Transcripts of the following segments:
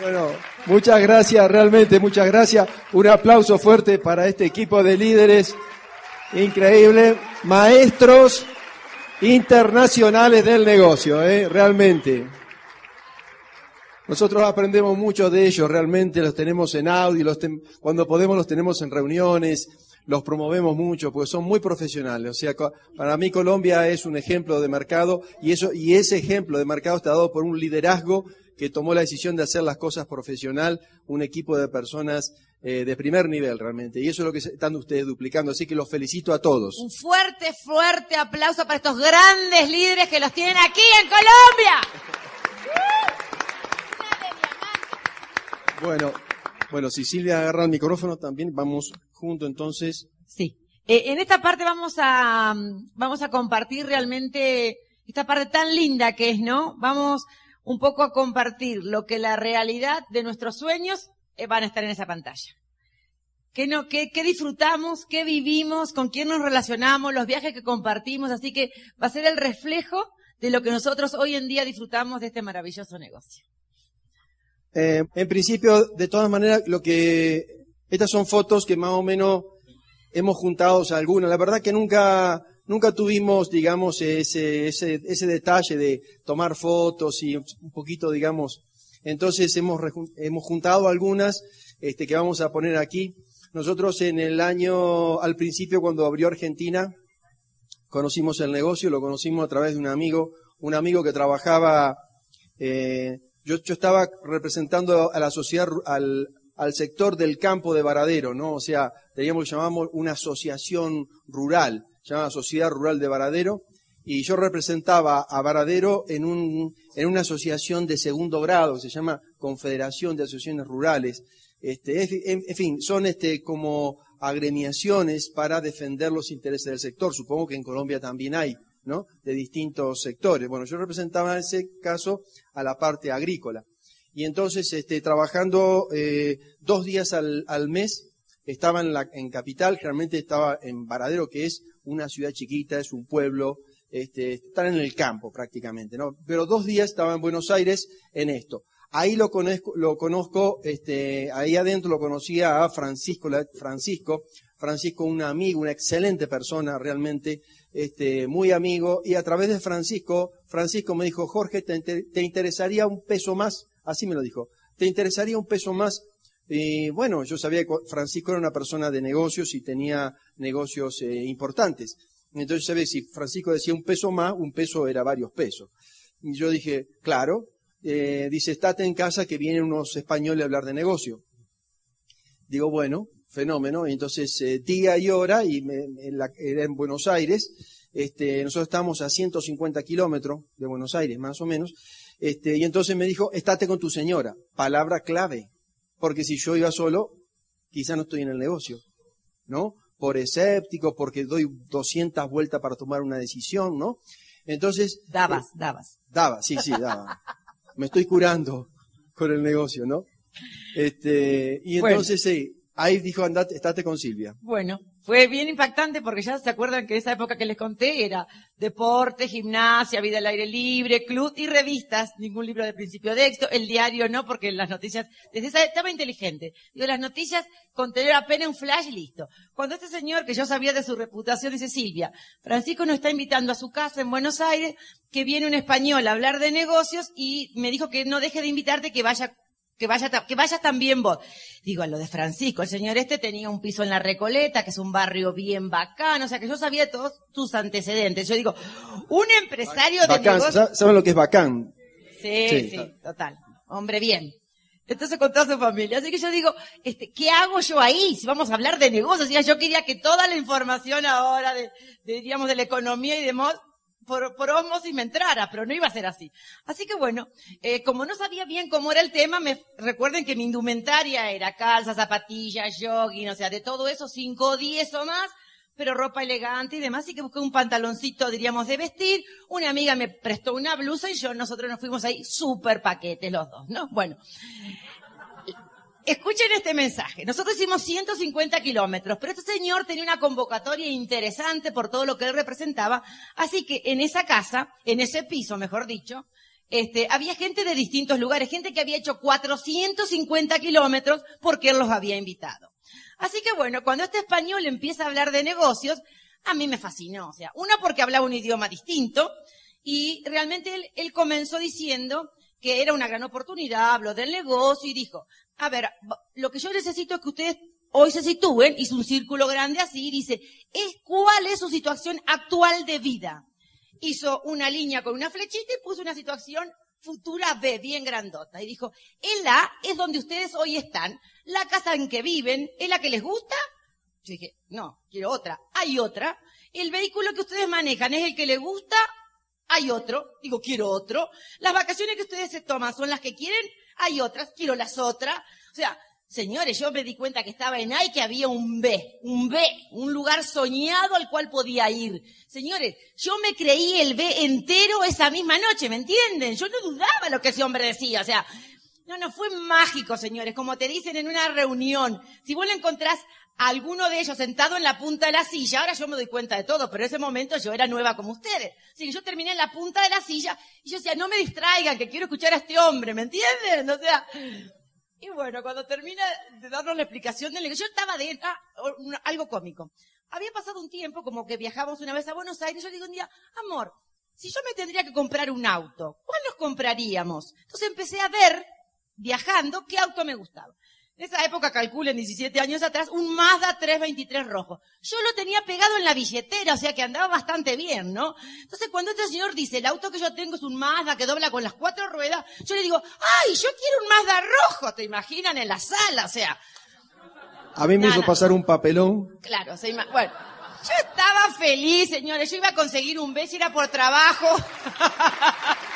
Bueno, muchas gracias, realmente muchas gracias. Un aplauso fuerte para este equipo de líderes. Increíble. Maestros internacionales del negocio, ¿eh? realmente. Nosotros aprendemos mucho de ellos, realmente los tenemos en audio, los cuando podemos los tenemos en reuniones, los promovemos mucho porque son muy profesionales. O sea, para mí Colombia es un ejemplo de mercado y eso y ese ejemplo de mercado está dado por un liderazgo que tomó la decisión de hacer las cosas profesional, un equipo de personas eh, de primer nivel realmente. Y eso es lo que están ustedes duplicando. Así que los felicito a todos. Un fuerte, fuerte aplauso para estos grandes líderes que los tienen aquí en Colombia. Bueno, bueno, si Silvia agarra el micrófono también, vamos junto entonces. Sí. Eh, en esta parte vamos a, vamos a compartir realmente esta parte tan linda que es, ¿no? Vamos un poco a compartir lo que la realidad de nuestros sueños eh, van a estar en esa pantalla. ¿Qué, no, qué, qué disfrutamos? ¿Qué vivimos? ¿Con quién nos relacionamos? Los viajes que compartimos. Así que va a ser el reflejo de lo que nosotros hoy en día disfrutamos de este maravilloso negocio. Eh, en principio, de todas maneras, lo que estas son fotos que más o menos hemos juntado algunas. La verdad que nunca nunca tuvimos, digamos, ese, ese, ese detalle de tomar fotos y un poquito, digamos, entonces hemos, hemos juntado algunas este, que vamos a poner aquí. Nosotros en el año, al principio cuando abrió Argentina, conocimos el negocio, lo conocimos a través de un amigo, un amigo que trabajaba, eh, yo, yo, estaba representando a la sociedad, al, al sector del campo de Varadero, ¿no? O sea, teníamos que llamamos una asociación rural se llama Sociedad Rural de Varadero, y yo representaba a Varadero en, un, en una asociación de segundo grado, se llama Confederación de Asociaciones Rurales. Este, en, fin, son este, como agremiaciones para defender los intereses del sector. Supongo que en Colombia también hay, ¿no? De distintos sectores. Bueno, yo representaba en ese caso a la parte agrícola. Y entonces, este, trabajando eh, dos días al, al mes, estaba en, la, en Capital, generalmente estaba en Varadero, que es una ciudad chiquita, es un pueblo, este, en el campo prácticamente, ¿no? Pero dos días estaba en Buenos Aires en esto. Ahí lo conozco, lo conozco, este, ahí adentro lo conocía a Francisco, Francisco, Francisco un amigo, una excelente persona realmente, este, muy amigo, y a través de Francisco, Francisco me dijo, Jorge, ¿te, te interesaría un peso más? Así me lo dijo, ¿te interesaría un peso más y bueno, yo sabía que Francisco era una persona de negocios y tenía negocios eh, importantes. Entonces, ¿sabes? Si Francisco decía un peso más, un peso era varios pesos. Y yo dije, claro, eh, dice, estate en casa que vienen unos españoles a hablar de negocio. Digo, bueno, fenómeno. Entonces, eh, día y hora, y me, era en Buenos Aires, este, nosotros estamos a 150 kilómetros de Buenos Aires, más o menos, este, y entonces me dijo, estate con tu señora. Palabra clave porque si yo iba solo, quizá no estoy en el negocio, ¿no? Por escéptico, porque doy 200 vueltas para tomar una decisión, ¿no? Entonces... Dabas, eh, dabas. Daba, sí, sí, daba. Me estoy curando con el negocio, ¿no? Este, y entonces sí, ahí dijo, andate, estate con Silvia. Bueno, fue bien impactante porque ya se acuerdan que esa época que les conté era deporte, gimnasia, vida al aire libre, club y revistas, ningún libro de principio de éxito, el diario no, porque las noticias, desde esa estaba inteligente. Digo, las noticias con tener apenas un flash y listo. Cuando este señor, que yo sabía de su reputación, dice Silvia, Francisco nos está invitando a su casa en Buenos Aires, que viene un español a hablar de negocios y me dijo que no deje de invitarte, que vaya que vaya, que vayas también vos. Digo, a lo de Francisco, el señor este tenía un piso en la Recoleta, que es un barrio bien bacano, o sea que yo sabía todos tus antecedentes. Yo digo, un empresario de negocios... ¿Saben lo que es bacán? Sí, sí, total. Hombre, bien. Entonces con toda su familia. Así que yo digo, este, ¿qué hago yo ahí? Si vamos a hablar de negocios, yo quería que toda la información ahora de, de diríamos, de la economía y demás por, por osmosis me entrara, pero no iba a ser así. Así que bueno, eh, como no sabía bien cómo era el tema, me recuerden que mi indumentaria era calza, zapatillas, jogging, o sea, de todo eso, cinco, diez o más, pero ropa elegante y demás, y que busqué un pantaloncito, diríamos, de vestir. Una amiga me prestó una blusa y yo, nosotros nos fuimos ahí súper paquetes los dos, ¿no? Bueno. Escuchen este mensaje. Nosotros hicimos 150 kilómetros, pero este señor tenía una convocatoria interesante por todo lo que él representaba. Así que en esa casa, en ese piso, mejor dicho, este, había gente de distintos lugares, gente que había hecho 450 kilómetros porque él los había invitado. Así que bueno, cuando este español empieza a hablar de negocios, a mí me fascinó. O sea, una porque hablaba un idioma distinto y realmente él, él comenzó diciendo que era una gran oportunidad, habló del negocio y dijo, a ver, lo que yo necesito es que ustedes hoy se sitúen, hizo un círculo grande así dice, es cuál es su situación actual de vida. Hizo una línea con una flechita y puso una situación futura B, bien grandota. Y dijo, el A es donde ustedes hoy están, la casa en que viven, ¿es la que les gusta? Yo dije, no, quiero otra. Hay otra. El vehículo que ustedes manejan es el que les gusta, hay otro. Digo, quiero otro. Las vacaciones que ustedes se toman son las que quieren, hay otras, quiero las otras. O sea, Señores, yo me di cuenta que estaba en A y que había un B, un B, un lugar soñado al cual podía ir. Señores, yo me creí el B entero esa misma noche, ¿me entienden? Yo no dudaba lo que ese hombre decía, o sea, no, no, fue mágico, señores, como te dicen en una reunión. Si vos le encontrás alguno de ellos sentado en la punta de la silla, ahora yo me doy cuenta de todo, pero en ese momento yo era nueva como ustedes. Así que yo terminé en la punta de la silla y yo decía, no me distraigan, que quiero escuchar a este hombre, ¿me entienden? O sea, y bueno, cuando termina de darnos la explicación del negocio, yo estaba dentro, ah, algo cómico. Había pasado un tiempo como que viajamos una vez a Buenos Aires, yo digo un día, amor, si yo me tendría que comprar un auto, ¿cuál nos compraríamos? Entonces empecé a ver, viajando, qué auto me gustaba. En esa época, calculen 17 años atrás, un Mazda 323 rojo. Yo lo tenía pegado en la billetera, o sea que andaba bastante bien, ¿no? Entonces cuando este señor dice, el auto que yo tengo es un Mazda que dobla con las cuatro ruedas, yo le digo, ay, yo quiero un Mazda rojo, ¿te imaginan en la sala? O sea. A mí me hizo pasar un papelón. Claro, se bueno. Yo estaba feliz, señores, yo iba a conseguir un beso, era por trabajo.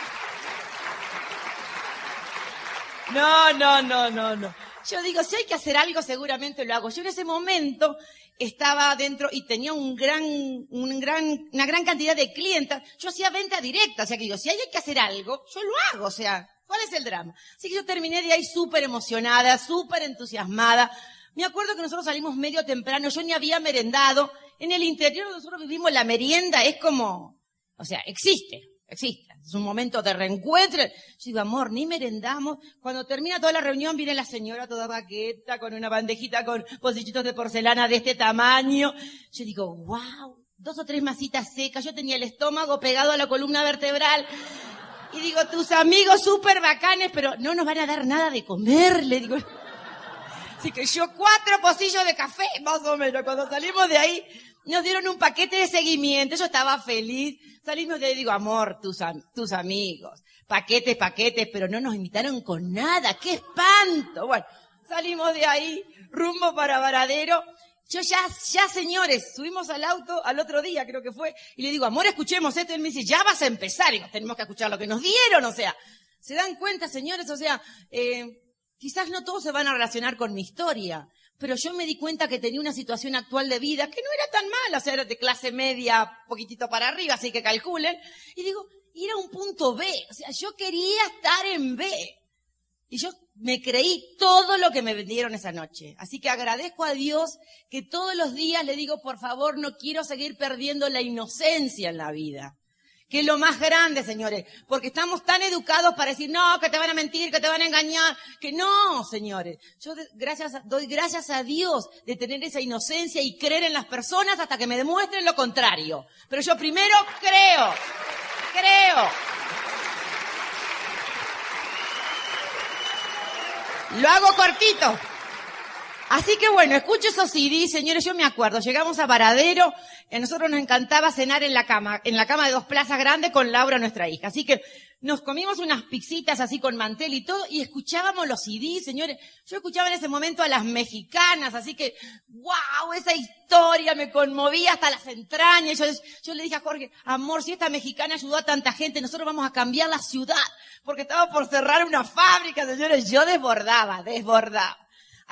No, no, no, no, no. Yo digo, si hay que hacer algo, seguramente lo hago. Yo en ese momento estaba dentro y tenía un gran, un gran, una gran cantidad de clientes. Yo hacía venta directa, o sea que digo, si hay que hacer algo, yo lo hago, o sea, ¿cuál es el drama? Así que yo terminé de ahí súper emocionada, súper entusiasmada. Me acuerdo que nosotros salimos medio temprano, yo ni había merendado. En el interior nosotros vivimos la merienda, es como, o sea, existe existe. Es un momento de reencuentro. Yo digo, amor, ni merendamos. Cuando termina toda la reunión, viene la señora toda baqueta, con una bandejita con pocillitos de porcelana de este tamaño. Yo digo, wow, dos o tres masitas secas. Yo tenía el estómago pegado a la columna vertebral. Y digo, tus amigos súper bacanes, pero no nos van a dar nada de comer, le digo. Así que yo cuatro pocillos de café, más o menos. Cuando salimos de ahí, nos dieron un paquete de seguimiento. Yo estaba feliz. Salimos de ahí y digo, amor, tus, tus amigos. Paquetes, paquetes, pero no nos invitaron con nada. ¡Qué espanto! Bueno, salimos de ahí, rumbo para Varadero. Yo ya, ya señores, subimos al auto al otro día, creo que fue, y le digo, amor, escuchemos esto. Y él me dice, ya vas a empezar. Y tenemos que escuchar lo que nos dieron, o sea. ¿Se dan cuenta, señores? O sea, eh, quizás no todos se van a relacionar con mi historia, pero yo me di cuenta que tenía una situación actual de vida que no era tan mala, o sea, era de clase media, poquitito para arriba, así que calculen. Y digo, era un punto B, o sea, yo quería estar en B. Y yo me creí todo lo que me vendieron esa noche. Así que agradezco a Dios que todos los días le digo, por favor, no quiero seguir perdiendo la inocencia en la vida que es lo más grande, señores, porque estamos tan educados para decir, no, que te van a mentir, que te van a engañar, que no, señores. Yo gracias, doy gracias a Dios de tener esa inocencia y creer en las personas hasta que me demuestren lo contrario. Pero yo primero creo, creo. Lo hago cortito. Así que bueno, escucho esos CDs, señores, yo me acuerdo, llegamos a Varadero, a nosotros nos encantaba cenar en la cama, en la cama de dos plazas grandes con Laura, nuestra hija. Así que nos comimos unas pizzitas así con mantel y todo, y escuchábamos los CDs, señores. Yo escuchaba en ese momento a las mexicanas, así que, wow, esa historia me conmovía hasta las entrañas. Yo, yo le dije a Jorge, amor, si esta mexicana ayudó a tanta gente, nosotros vamos a cambiar la ciudad, porque estaba por cerrar una fábrica, señores. Yo desbordaba, desbordaba.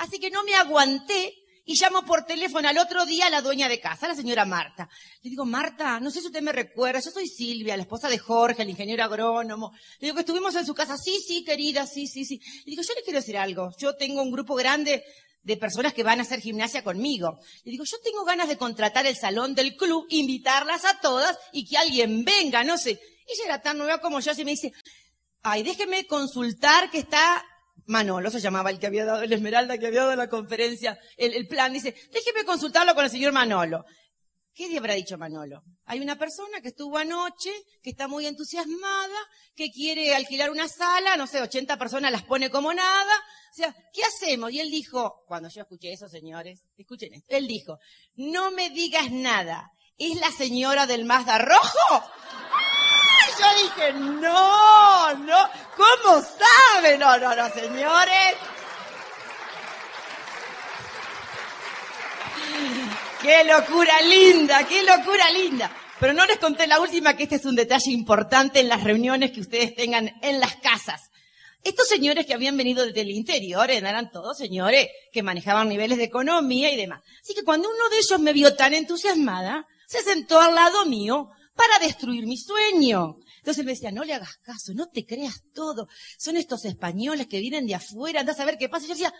Así que no me aguanté y llamo por teléfono al otro día a la dueña de casa, la señora Marta. Le digo, Marta, no sé si usted me recuerda, yo soy Silvia, la esposa de Jorge, el ingeniero agrónomo. Le digo que estuvimos en su casa. Sí, sí, querida, sí, sí, sí. Le digo, yo le quiero decir algo. Yo tengo un grupo grande de personas que van a hacer gimnasia conmigo. Le digo, yo tengo ganas de contratar el salón del club, invitarlas a todas y que alguien venga, no sé. Ella era tan nueva como yo, así me dice, ay, déjeme consultar que está Manolo, se llamaba el que había dado, el Esmeralda que había dado la conferencia, el, plan, dice, déjeme consultarlo con el señor Manolo. ¿Qué le habrá dicho Manolo? Hay una persona que estuvo anoche, que está muy entusiasmada, que quiere alquilar una sala, no sé, 80 personas las pone como nada. O sea, ¿qué hacemos? Y él dijo, cuando yo escuché eso, señores, escuchen esto, él dijo, no me digas nada, ¿es la señora del Mazda Rojo? Yo dije, no, no, ¿cómo sabe? No, no, no, señores. Qué locura linda, qué locura linda. Pero no les conté la última, que este es un detalle importante en las reuniones que ustedes tengan en las casas. Estos señores que habían venido desde el interior eran todos señores que manejaban niveles de economía y demás. Así que cuando uno de ellos me vio tan entusiasmada, se sentó al lado mío para destruir mi sueño. Entonces me decía, no le hagas caso, no te creas todo. Son estos españoles que vienen de afuera, andás a ver qué pasa. Yo decía.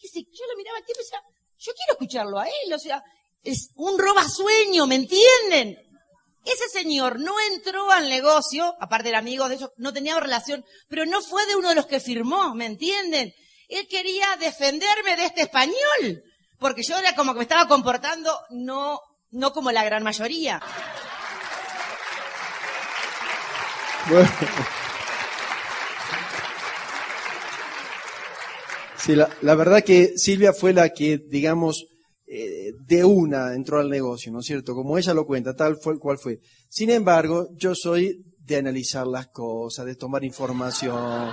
Yo lo miraba aquí y decía, yo quiero escucharlo a él, o sea, es un robasueño, ¿me entienden? Ese señor no entró al negocio, aparte era amigo de ellos, no tenía relación, pero no fue de uno de los que firmó, ¿me entienden? Él quería defenderme de este español, porque yo era como que me estaba comportando no, no como la gran mayoría. Bueno. Sí, la, verdad que Silvia fue la que, digamos, eh, de una entró al negocio, ¿no es cierto? Como ella lo cuenta, tal fue cual fue. Sin embargo, yo soy de analizar las cosas, de tomar información.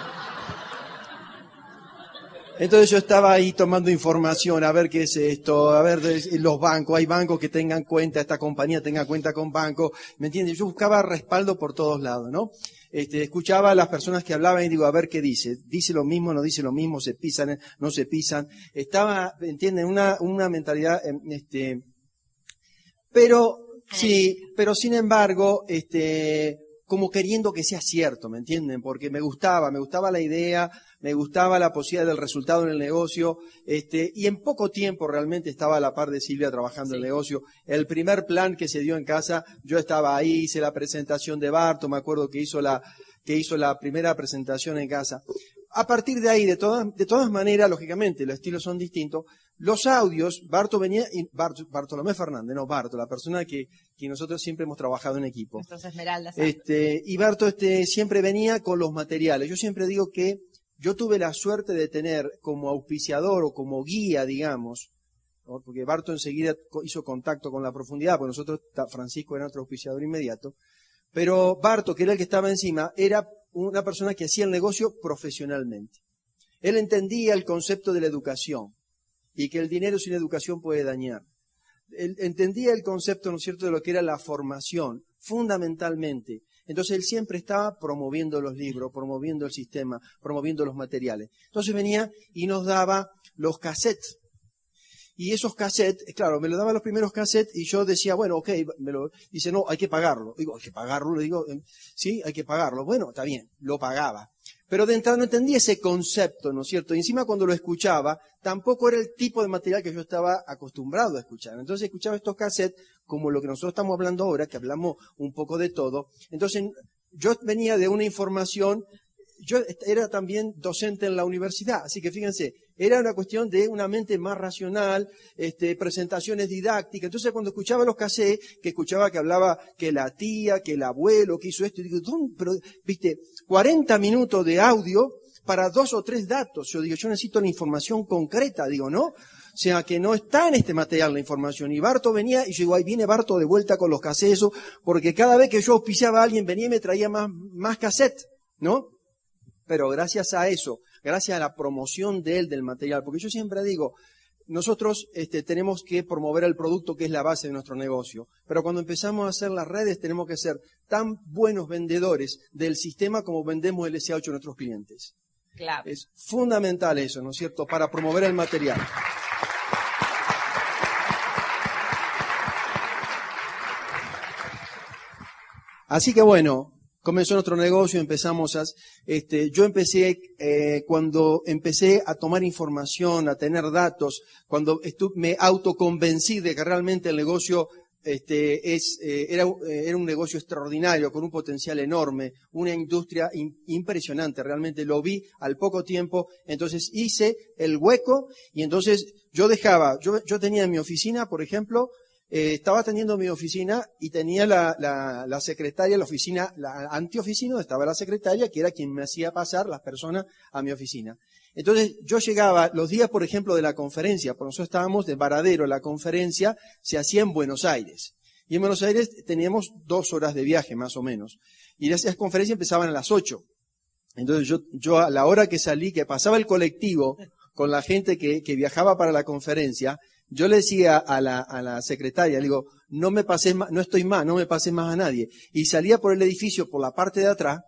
Entonces yo estaba ahí tomando información, a ver qué es esto, a ver los bancos, hay bancos que tengan cuenta, esta compañía tenga cuenta con bancos, ¿me entiendes? Yo buscaba respaldo por todos lados, ¿no? Este, escuchaba a las personas que hablaban y digo, a ver qué dice. Dice lo mismo, no dice lo mismo, se pisan, no se pisan. Estaba, ¿entienden? Una, una mentalidad, em, este, pero, sí, pero sin embargo, este, como queriendo que sea cierto, ¿me entienden? Porque me gustaba, me gustaba la idea, me gustaba la posibilidad del resultado en el negocio, este, y en poco tiempo realmente estaba a la par de Silvia trabajando en el negocio. El primer plan que se dio en casa, yo estaba ahí, hice la presentación de Barto, me acuerdo que hizo la, que hizo la primera presentación en casa. A partir de ahí, de todas, de todas maneras, lógicamente, los estilos son distintos. Los audios, Barto venía, y Bartolomé Fernández, no Barto, la persona que, que nosotros siempre hemos trabajado en equipo. esmeraldas. Este, y Barto este, siempre venía con los materiales. Yo siempre digo que yo tuve la suerte de tener como auspiciador o como guía, digamos, porque Barto enseguida hizo contacto con la profundidad, porque nosotros, Francisco era nuestro auspiciador inmediato, pero Barto, que era el que estaba encima, era una persona que hacía el negocio profesionalmente. Él entendía el concepto de la educación y que el dinero sin educación puede dañar. Él entendía el concepto, ¿no es cierto?, de lo que era la formación, fundamentalmente. Entonces él siempre estaba promoviendo los libros, promoviendo el sistema, promoviendo los materiales. Entonces venía y nos daba los cassettes y esos cassettes, claro, me lo daban los primeros cassettes y yo decía, bueno, ok, me lo, dice, no, hay que pagarlo. Digo, hay que pagarlo, le digo, sí, hay que pagarlo. Bueno, está bien, lo pagaba. Pero de entrada no entendía ese concepto, ¿no es cierto? Y encima cuando lo escuchaba, tampoco era el tipo de material que yo estaba acostumbrado a escuchar. Entonces escuchaba estos cassettes como lo que nosotros estamos hablando ahora, que hablamos un poco de todo. Entonces yo venía de una información yo era también docente en la universidad, así que fíjense, era una cuestión de una mente más racional, este, presentaciones didácticas. Entonces cuando escuchaba los cassettes, que escuchaba que hablaba que la tía, que el abuelo, que hizo esto, y digo, pero, viste, 40 minutos de audio para dos o tres datos. Yo digo, yo necesito la información concreta, digo, ¿no? O sea, que no está en este material la información. Y Barto venía, y yo digo, ahí viene Barto de vuelta con los cassettes, porque cada vez que yo auspiciaba a alguien venía y me traía más, más cassette, ¿no? Pero gracias a eso, gracias a la promoción de él del material, porque yo siempre digo, nosotros este, tenemos que promover el producto que es la base de nuestro negocio, pero cuando empezamos a hacer las redes tenemos que ser tan buenos vendedores del sistema como vendemos el SA8 a nuestros clientes. Claro. Es fundamental eso, ¿no es cierto?, para promover el material. Así que bueno, comenzó nuestro negocio, empezamos a, este, yo empecé, eh, cuando empecé a tomar información, a tener datos, cuando me autoconvencí de que realmente el negocio este, es, eh, era, eh, era, un negocio extraordinario, con un potencial enorme, una industria impresionante, realmente lo vi al poco tiempo, entonces hice el hueco y entonces yo dejaba, yo, yo tenía en mi oficina, por ejemplo, eh, estaba teniendo mi oficina y tenía la, la, la, secretaria, la oficina, la antioficina, estaba la secretaria, que era quien me hacía pasar las personas a mi oficina. Entonces yo llegaba los días, por ejemplo, de la conferencia, por nosotros estábamos de Varadero, la conferencia se hacía en Buenos Aires. Y en Buenos Aires teníamos dos horas de viaje, más o menos. Y esas conferencias empezaban a las ocho. Entonces yo, yo a la hora que salí, que pasaba el colectivo con la gente que viajaba para la conferencia, yo le decía a la, secretaria, le digo, no me pases más, no estoy más, no me pases más a nadie. Y salía por el edificio, por la parte de atrás,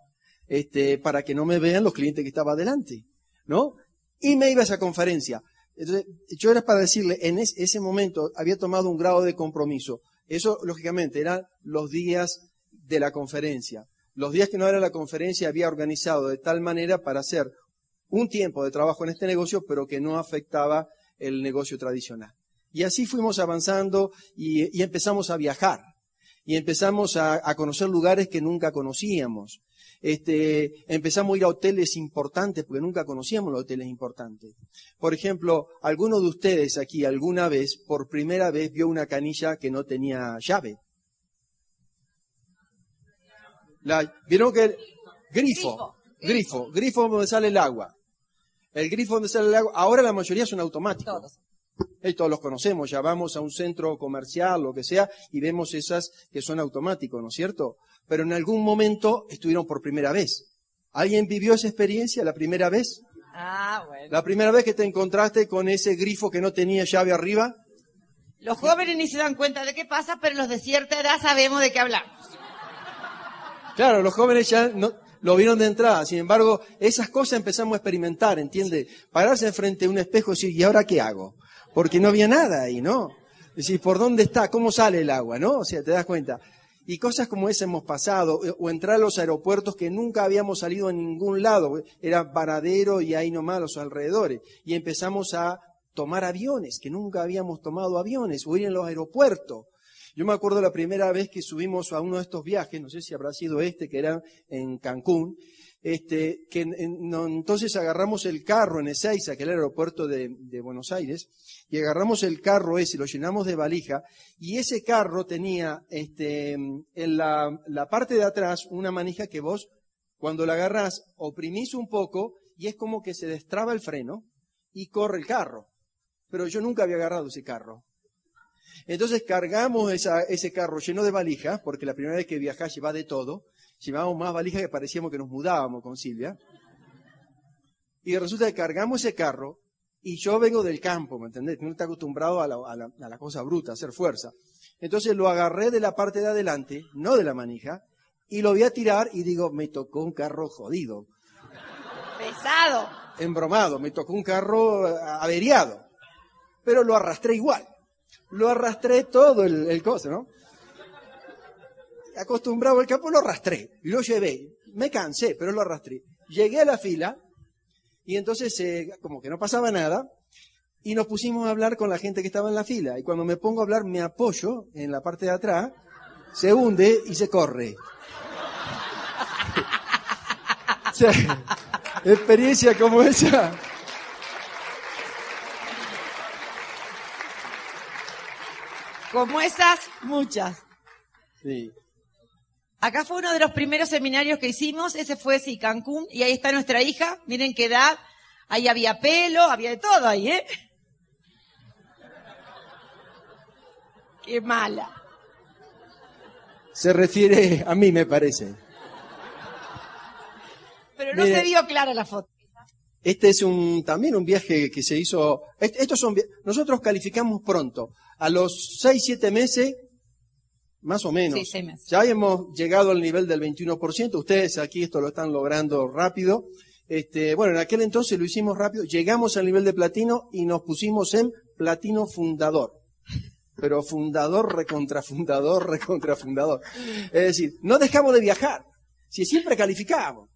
este, para que no me vean los clientes que estaba adelante, ¿no? Y me iba a esa conferencia. Entonces, yo era para decirle, en ese momento había tomado un grado de compromiso. Eso, lógicamente, eran los días de la conferencia. Los días que no era la conferencia había organizado de tal manera para hacer un tiempo de trabajo en este negocio, pero que no afectaba el negocio tradicional. Y así fuimos avanzando y, empezamos a viajar. Y empezamos a, conocer lugares que nunca conocíamos. Este, empezamos a ir a hoteles importantes porque nunca conocíamos los hoteles importantes. Por ejemplo, alguno de ustedes aquí alguna vez, por primera vez, vio una canilla que no tenía llave. ¿Vieron que grifo, grifo, grifo donde sale el agua. El grifo donde sale el agua, ahora la mayoría son automáticos. Todos. todos los conocemos, ya vamos a un centro comercial, lo que sea, y vemos esas que son automáticos, ¿no es cierto? Pero en algún momento estuvieron por primera vez. ¿Alguien vivió esa experiencia la primera vez? Ah, bueno. La primera vez que te encontraste con ese grifo que no tenía llave arriba. Los jóvenes ni se dan cuenta de qué pasa, pero los de cierta edad sabemos de qué hablamos. Claro, los jóvenes ya no, lo vieron de entrada. Sin embargo, esas cosas empezamos a experimentar, ¿entiende? Pararse frente a un espejo y decir, ¿y ahora qué hago? Porque no había nada ahí, ¿no? Decir, ¿por dónde está? ¿Cómo sale el agua? ¿No? O sea, te das cuenta. Y cosas como esa hemos pasado, o entrar a los aeropuertos que nunca habíamos salido a ningún lado, era paradero y ahí nomás los alrededores. Y empezamos a tomar aviones, que nunca habíamos tomado aviones, o ir en los aeropuertos. Yo me acuerdo la primera vez que subimos a uno de estos viajes, no sé si habrá sido este, que era en Cancún, este, que entonces agarramos el carro en Ezeiza, que era el aeropuerto de, Buenos Aires, y agarramos el carro ese, lo llenamos de valija, y ese carro tenía este, en la, parte de atrás una manija que vos, cuando la agarrás, oprimís un poco, y es como que se destraba el freno, y corre el carro. Pero yo nunca había agarrado ese carro. Entonces cargamos ese carro lleno de valijas, porque la primera vez que viajás lleva de todo, llevábamos más valijas que parecíamos que nos mudábamos con Silvia. Y resulta que cargamos ese carro y yo vengo del campo, ¿me entendés? No está acostumbrado a la, cosa bruta, a hacer fuerza. Entonces lo agarré de la parte de adelante, no de la manija, y lo voy a tirar y digo, me tocó un carro jodido. Pesado. Embromado, me tocó un carro eh, averiado. Pero lo arrastré igual. Lo arrastré todo el, el coso, ¿no? Acostumbrado al campo, lo arrastré lo llevé. Me cansé, pero lo arrastré. Llegué a la fila y entonces, eh, como que no pasaba nada, y nos pusimos a hablar con la gente que estaba en la fila. Y cuando me pongo a hablar, me apoyo en la parte de atrás, se hunde y se corre. o sea, experiencia como esa. Como esas, muchas. Sí. Acá fue uno de los primeros seminarios que hicimos, ese fue sí, Cancún, y ahí está nuestra hija, miren qué edad, ahí había pelo, había de todo ahí, ¿eh? Qué mala. Se refiere a mí, me parece. Pero no se vio clara la foto. Este es un, también un viaje que se hizo, estos son, nosotros calificamos pronto. A los seis, siete meses, más o menos, ya hemos llegado al nivel del 21%. Ustedes aquí esto lo están logrando rápido. Este, bueno, en aquel entonces lo hicimos rápido. Llegamos al nivel de platino y nos pusimos en platino fundador. Pero fundador, recontrafundador, recontrafundador. Es decir, no dejamos de viajar. Si siempre calificábamos.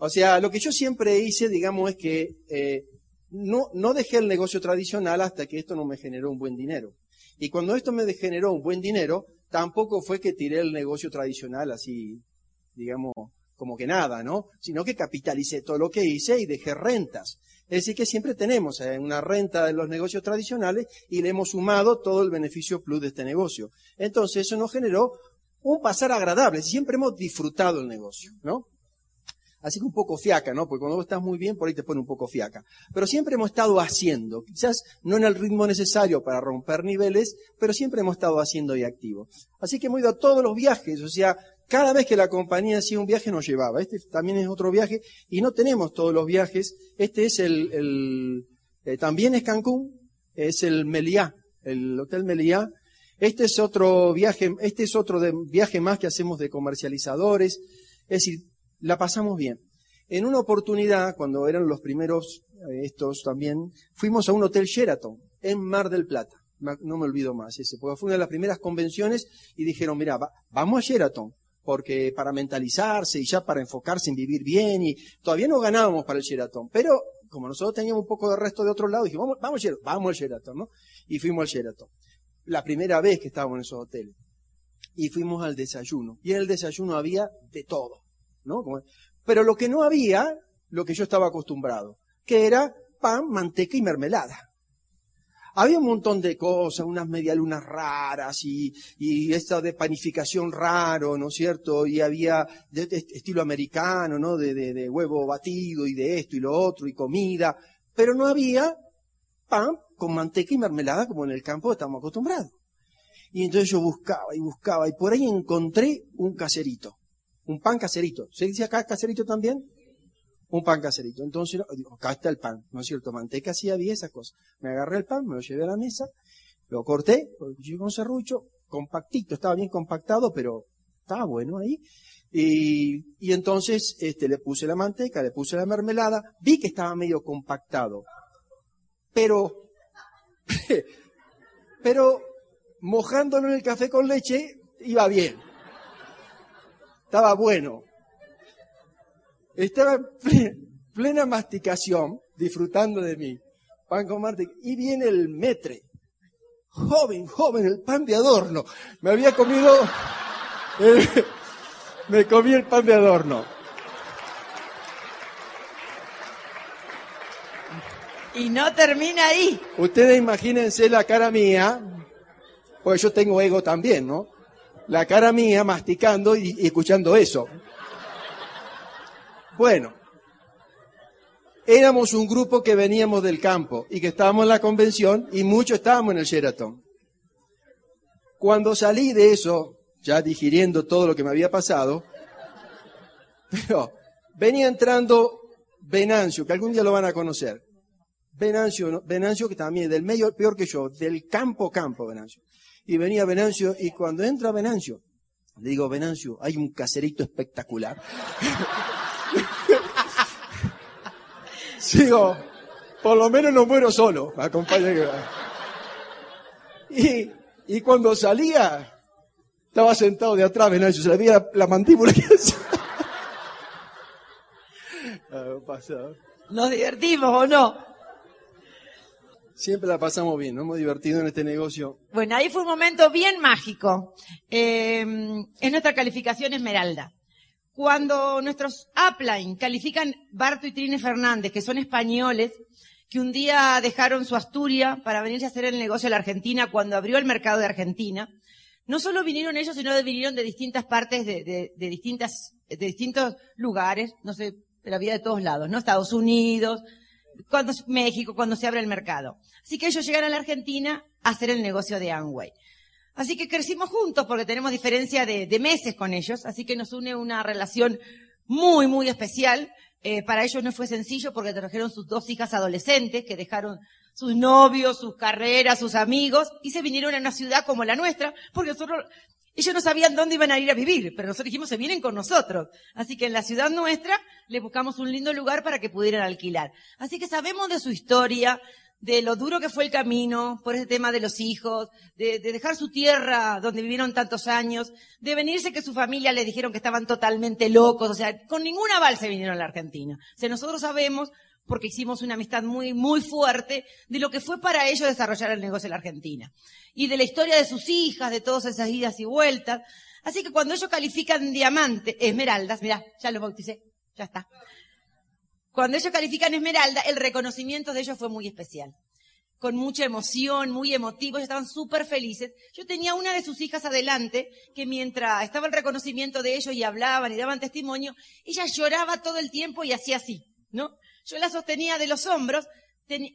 O sea, lo que yo siempre hice, digamos, es que eh, no, no dejé el negocio tradicional hasta que esto no me generó un buen dinero. Y cuando esto me generó un buen dinero, tampoco fue que tiré el negocio tradicional así, digamos, como que nada, ¿no? Sino que capitalicé todo lo que hice y dejé rentas. Es decir, que siempre tenemos eh, una renta de los negocios tradicionales y le hemos sumado todo el beneficio plus de este negocio. Entonces eso nos generó un pasar agradable. Siempre hemos disfrutado el negocio, ¿no? Así que un poco fiaca, ¿no? Porque cuando vos estás muy bien, por ahí te pone un poco fiaca. Pero siempre hemos estado haciendo, quizás no en el ritmo necesario para romper niveles, pero siempre hemos estado haciendo y activo. Así que hemos ido a todos los viajes, o sea, cada vez que la compañía hacía un viaje nos llevaba. Este también es otro viaje y no tenemos todos los viajes. Este es el, el eh, también es Cancún, es el Meliá, el Hotel Meliá. Este es otro viaje, este es otro de, viaje más que hacemos de comercializadores. Es decir, la pasamos bien. En una oportunidad, cuando eran los primeros, eh, estos también, fuimos a un hotel Sheraton en Mar del Plata. No me olvido más ese, porque fue una de las primeras convenciones y dijeron, mira, vamos a Sheraton, porque para mentalizarse y ya para enfocarse en vivir bien y todavía no ganábamos para el Sheraton, pero como nosotros teníamos un poco de resto de otro lado, dijimos, vamos, vamos, vamos al Sheraton, ¿no? Y fuimos al Sheraton. La primera vez que estábamos en esos hoteles. Y fuimos al desayuno. Y en el desayuno había de todo Pero lo que no había, lo que yo estaba acostumbrado, que era pan, manteca y mermelada. Había un montón de cosas, unas medialunas raras y, y esta de panificación raro, ¿no es cierto? Y había de, estilo americano, ¿no? De, de, de, huevo batido y de esto y lo otro y comida. Pero no había pan con manteca y mermelada como en el campo estamos acostumbrados. Y entonces yo buscaba y buscaba y por ahí encontré un caserito un pan caserito. ¿Se dice acá caserito también? Un pan caserito. Entonces, digo, acá está el pan, ¿no es cierto? Manteca sí había esas cosas. Me agarré el pan, me lo llevé a la mesa, lo corté, cuchillo con serrucho, compactito, estaba bien compactado, pero estaba bueno ahí. Y, y entonces, este, le puse la manteca, le puse la mermelada, vi que estaba medio compactado. Pero, pero mojándolo en el café con leche, iba bien. Estaba bueno. Estaba en plena masticación, disfrutando de mí. Pan con. Y viene el metre. Joven, joven, el pan de adorno. Me había comido, me comí el pan de adorno. Y no termina ahí. Ustedes imagínense la cara mía, pues yo tengo ego también, ¿no? La cara mía masticando y, escuchando eso. Bueno, éramos un grupo que veníamos del campo y que estábamos en la convención y muchos estábamos en el Sheraton. Cuando salí de eso, ya digiriendo todo lo que me había pasado, pero venía entrando Venancio, que algún día lo van a conocer. Venancio, Venancio que también del medio peor que yo, del campo campo Venancio y venía Venancio, y cuando entra Venancio, le digo, Venancio, hay un caserito espectacular. Sigo, por lo menos no muero solo, acompaña y, y cuando salía, estaba sentado de atrás Venancio, se le veía la mandíbula que ¿Nos divertimos o no? Siempre la pasamos bien, nos hemos divertido en este negocio. Bueno, ahí fue un momento bien mágico. Eh, es nuestra calificación Esmeralda. Cuando nuestros upline califican Barto y Trine Fernández, que son españoles, que un día dejaron su Asturias para venirse a hacer el negocio a la Argentina cuando abrió el mercado de Argentina, no solo vinieron ellos, sino vinieron de distintas partes, de, de, de distintas, de distintos lugares, no sé, de la vida de todos lados, ¿no? Estados Unidos, cuando México, cuando se abre el mercado. Así que ellos llegan a la Argentina a hacer el negocio de Amway. Así que crecimos juntos porque tenemos diferencia de, meses con ellos, así que nos une una relación muy, muy especial. Eh, para ellos no fue sencillo porque trajeron sus dos hijas adolescentes que dejaron sus novios, sus carreras, sus amigos y se vinieron a una ciudad como la nuestra porque nosotros ellos no sabían dónde iban a ir a vivir, pero nosotros dijimos, se vienen con nosotros. Así que en la ciudad nuestra le buscamos un lindo lugar para que pudieran alquilar. Así que sabemos de su historia, de lo duro que fue el camino, por ese tema de los hijos, de, dejar su tierra donde vivieron tantos años, de venirse que su familia le dijeron que estaban totalmente locos, o sea, con ningún aval se vinieron a la Argentina. O sea, nosotros sabemos porque hicimos una amistad muy, muy fuerte, de lo que fue para ellos desarrollar el negocio en la Argentina. Y de la historia de sus hijas, de todas esas idas y vueltas. Así que cuando ellos califican diamante, esmeraldas, mira, ya lo bauticé, ya está. Cuando ellos califican esmeralda, el reconocimiento de ellos fue muy especial. Con mucha emoción, muy emotivo, estaban súper felices. Yo tenía una de sus hijas adelante, que mientras estaba el reconocimiento de ellos y hablaban y daban testimonio, ella lloraba todo el tiempo y hacía así, ¿no? Yo la sostenía de los hombros,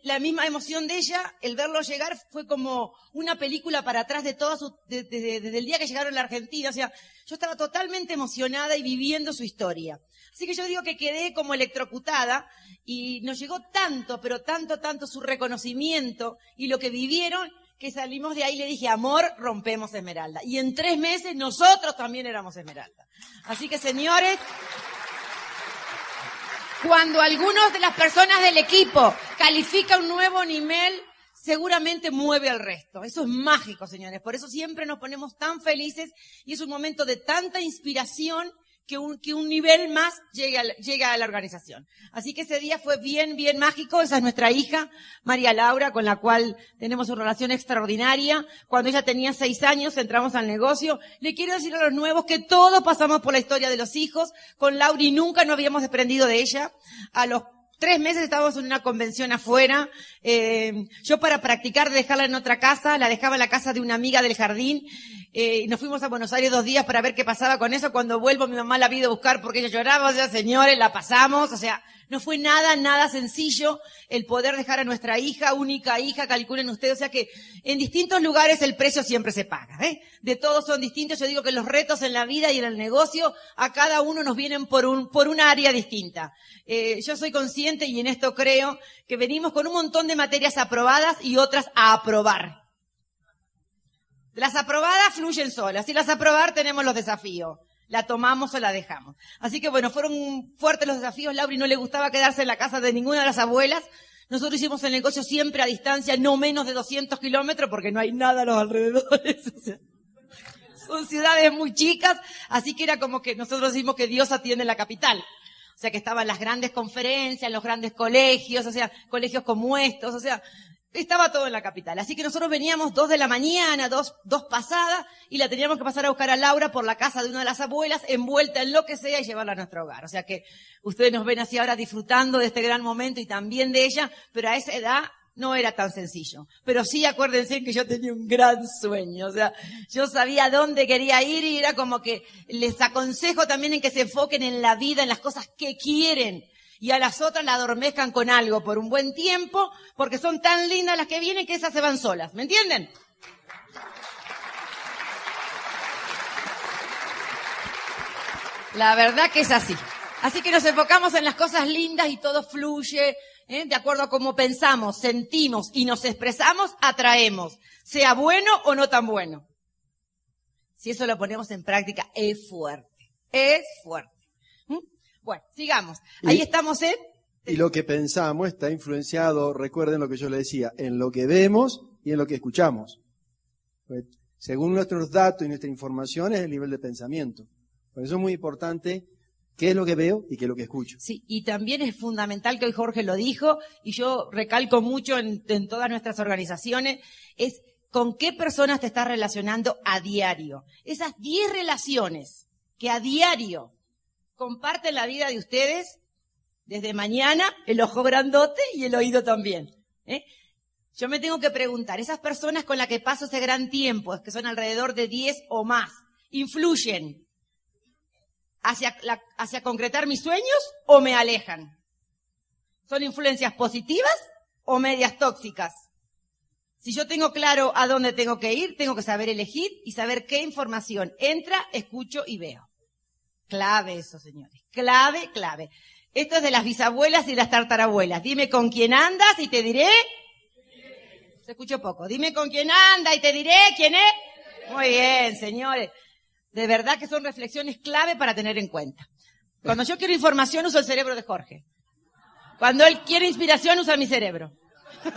la misma emoción de ella, el verlo llegar fue como una película para atrás de todo su, desde el día que llegaron a la Argentina. O sea, yo estaba totalmente emocionada y viviendo su historia. Así que yo digo que quedé como electrocutada y nos llegó tanto, pero tanto, tanto su reconocimiento y lo que vivieron que salimos de ahí y le dije, amor, rompemos Esmeralda. Y en tres meses nosotros también éramos Esmeralda. Así que señores, cuando algunos de las personas del equipo califica un nuevo nivel, seguramente mueve al resto. Eso es mágico, señores. Por eso siempre nos ponemos tan felices y es un momento de tanta inspiración que un, que un nivel más llegue a, llegue a la organización. Así que ese día fue bien, bien mágico. Esa es nuestra hija, María Laura, con la cual tenemos una relación extraordinaria. Cuando ella tenía seis años entramos al negocio. Le quiero decir a los nuevos que todos pasamos por la historia de los hijos. Con Laura y nunca nos habíamos desprendido de ella. A los tres meses estábamos en una convención afuera. Eh, yo para practicar de dejarla en otra casa, la dejaba en la casa de una amiga del jardín. Eh, nos fuimos a Buenos Aires dos días para ver qué pasaba con eso. Cuando vuelvo, mi mamá la vi a buscar porque ella lloraba. O sea, señores, la pasamos. O sea, no fue nada, nada sencillo el poder dejar a nuestra hija, única hija, calculen ustedes. O sea que en distintos lugares el precio siempre se paga. ¿eh? De todos son distintos. Yo digo que los retos en la vida y en el negocio a cada uno nos vienen por un, por un área distinta. Eh, yo soy consciente y en esto creo que venimos con un montón de materias aprobadas y otras a aprobar. Las aprobadas fluyen solas y las aprobar tenemos los desafíos. La tomamos o la dejamos. Así que bueno, fueron fuertes los desafíos. Lauri no le gustaba quedarse en la casa de ninguna de las abuelas. Nosotros hicimos el negocio siempre a distancia, no menos de 200 kilómetros, porque no hay nada a los alrededores. son ciudades muy chicas, así que era como que nosotros decimos que Dios atiende la capital. O sea, que estaban las grandes conferencias, los grandes colegios, o sea, colegios como estos, o sea, estaba todo en la capital. Así que nosotros veníamos dos de la mañana, dos, dos pasadas, y la teníamos que pasar a buscar a Laura por la casa de una de las abuelas, envuelta en lo que sea y llevarla a nuestro hogar. O sea que ustedes nos ven así ahora disfrutando de este gran momento y también de ella, pero a esa edad no era tan sencillo. Pero sí acuérdense que yo tenía un gran sueño. O sea, yo sabía dónde quería ir y era como que les aconsejo también en que se enfoquen en la vida, en las cosas que quieren y a las otras la adormezcan con algo por un buen tiempo, porque son tan lindas las que vienen que esas se van solas. ¿Me entienden? La verdad que es así. Así que nos enfocamos en las cosas lindas y todo fluye, ¿eh? de acuerdo a cómo pensamos, sentimos y nos expresamos, atraemos, sea bueno o no tan bueno. Si eso lo ponemos en práctica, es fuerte, es fuerte. Bueno, sigamos. Ahí estamos en... Y lo que pensamos está influenciado, recuerden lo que yo le decía, en lo que vemos y en lo que escuchamos. Pues, según nuestros datos y nuestra información es el nivel de pensamiento. Por eso es muy importante qué es lo que veo y qué es lo que escucho. Sí, y también es fundamental que hoy Jorge lo dijo, y yo recalco mucho en, en todas nuestras organizaciones, es con qué personas te estás relacionando a diario. Esas 10 relaciones que a diario comparten la vida de ustedes desde mañana, el ojo grandote y el oído también. ¿eh? Yo me tengo que preguntar, esas personas con las que paso ese gran tiempo, que son alrededor de 10 o más, ¿influyen hacia, hacia concretar mis sueños o me alejan? ¿Son influencias positivas o medias tóxicas? Si yo tengo claro a dónde tengo que ir, tengo que saber elegir y saber qué información entra, escucho y veo. Clave eso, señores. Clave, clave. Esto es de las bisabuelas y las tartarabuelas. Dime con quién andas y te diré. Se escuchó poco. Dime con quién anda y te diré quién es. Muy bien, señores. De verdad que son reflexiones clave para tener en cuenta. Cuando yo quiero información uso el cerebro de Jorge. Cuando él quiere inspiración usa mi cerebro.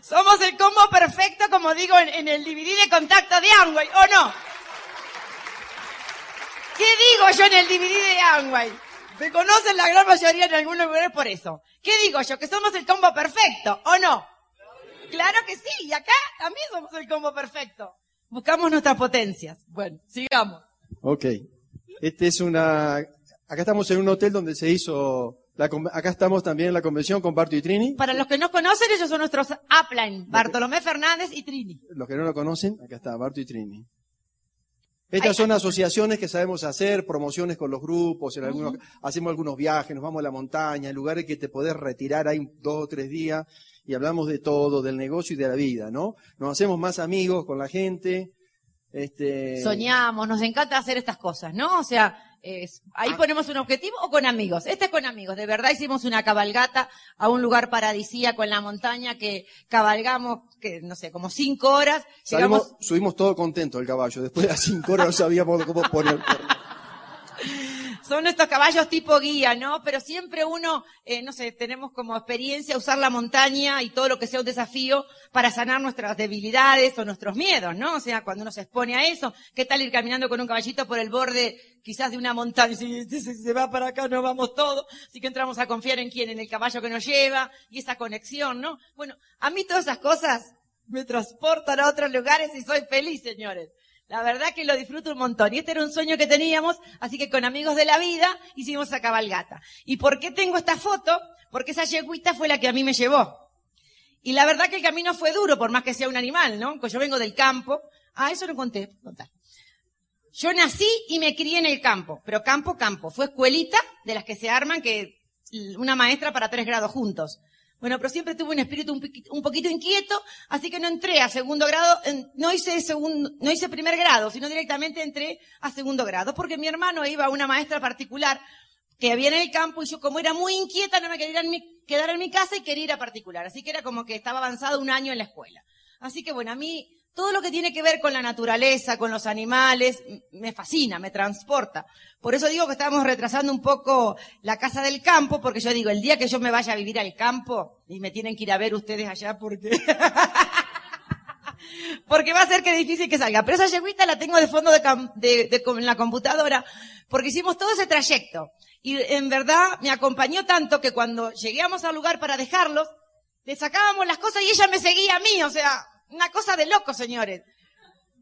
Somos el combo perfecto, como digo en, el DVD de contacto de Amway, ¿o no? ¿Qué digo yo en el DVD de Amway? Me conocen la gran mayoría en algunos lugares por eso. ¿Qué digo yo? Que somos el combo perfecto, ¿o no? Claro que sí, y acá también somos el combo perfecto. Buscamos nuestras potencias. Bueno, sigamos. Ok. Este es una, acá estamos en un hotel donde se hizo, la, acá estamos también en la convención con Barto y Trini. Para los que no conocen, ellos son nuestros upline, Bartolomé Fernández y Trini. Los que no lo conocen, acá está Barto y Trini. Estas son asociaciones que sabemos hacer, promociones con los grupos, en algunos, hacemos algunos viajes, nos vamos a la montaña, lugares que te podés retirar ahí dos o tres días y hablamos de todo, del negocio y de la vida, ¿no? Nos hacemos más amigos con la gente. Este, Soñamos, nos encanta hacer estas cosas, ¿no? O sea, es- ahí ponemos un objetivo o con amigos. Este es con amigos. De verdad hicimos una cabalgata a un lugar paradisíaco en la montaña que cabalgamos, que no sé, como cinco horas. Llegamos, subimos todo contento el caballo. Después de las cinco horas no sabíamos cómo poner. son estos caballos tipo guía, ¿no? Pero siempre uno, eh, no sé, tenemos como experiencia usar la montaña y todo lo que sea un desafío para sanar nuestras debilidades o nuestros miedos, ¿no? O sea, cuando uno se expone a eso, ¿qué tal ir caminando con un caballito por el borde quizás de una montaña? Si, si- se va para acá, no vamos todos. Así que entramos a confiar en quién, en el caballo que nos lleva y esa conexión, ¿no? Bueno, a mí todas esas cosas me transportan a otros lugares y soy feliz, señores. La verdad que lo disfruto un montón. Y este era un sueño que teníamos, así que con amigos de la vida hicimos esa cabalgata. ¿Y por qué tengo esta foto? Porque esa yeguita fue la que a mí me llevó. Y la verdad que el camino fue duro, por más que sea un animal, ¿no? Pues yo vengo del campo. Ah, eso no conté. contar. Yo nací y me crié en el campo, pero campo, campo. Fue escuelita de las que se arman, que una maestra para tres grados juntos. Bueno, pero siempre tuve un espíritu un, poquito inquieto, así que no entré a segundo grado, no hice segundo, no hice primer grado, sino directamente entré a segundo grado, porque mi hermano iba a una maestra particular que había en el campo y yo como era muy inquieta no me quería quedar en mi casa y quería ir a particular. Así que era como que estaba avanzado un año en la escuela. Así que bueno, a mí todo lo que tiene que ver con la naturaleza, con los animales, me fascina, me transporta. Por eso digo que estábamos retrasando un poco la casa del campo, porque yo digo, el día que yo me vaya a vivir al campo, y me tienen que ir a ver ustedes allá porque... porque va a ser que difícil que salga. Pero esa yeguita la tengo de fondo de, de- de- en la computadora, porque hicimos todo ese trayecto. Y en verdad me acompañó tanto que cuando lleguemos al lugar para dejarlos, le sacábamos las cosas y ella me seguía a mí, o sea, una cosa de loco, señores.